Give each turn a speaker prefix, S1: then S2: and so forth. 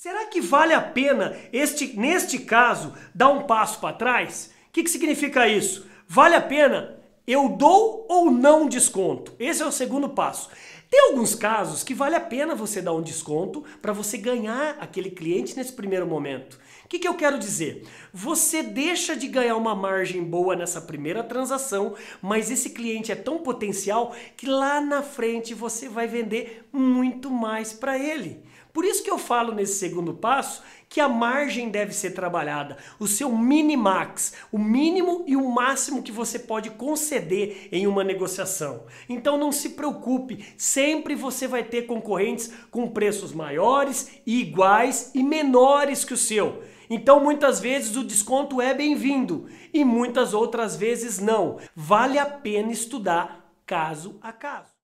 S1: Será que vale a pena, este, neste caso, dar um passo para trás? O que, que significa isso? Vale a pena eu dou ou não desconto? Esse é o segundo passo. Tem alguns casos que vale a pena você dar um desconto para você ganhar aquele cliente nesse primeiro momento. O que, que eu quero dizer? Você deixa de ganhar uma margem boa nessa primeira transação, mas esse cliente é tão potencial que lá na frente você vai vender muito mais para ele. Por isso que eu falo nesse segundo passo que a margem deve ser trabalhada, o seu minimax, o mínimo e o máximo que você pode conceder em uma negociação. Então não se preocupe, sempre você vai ter concorrentes com preços maiores, iguais e menores que o seu. Então muitas vezes o desconto é bem-vindo e muitas outras vezes não. Vale a pena estudar caso a caso.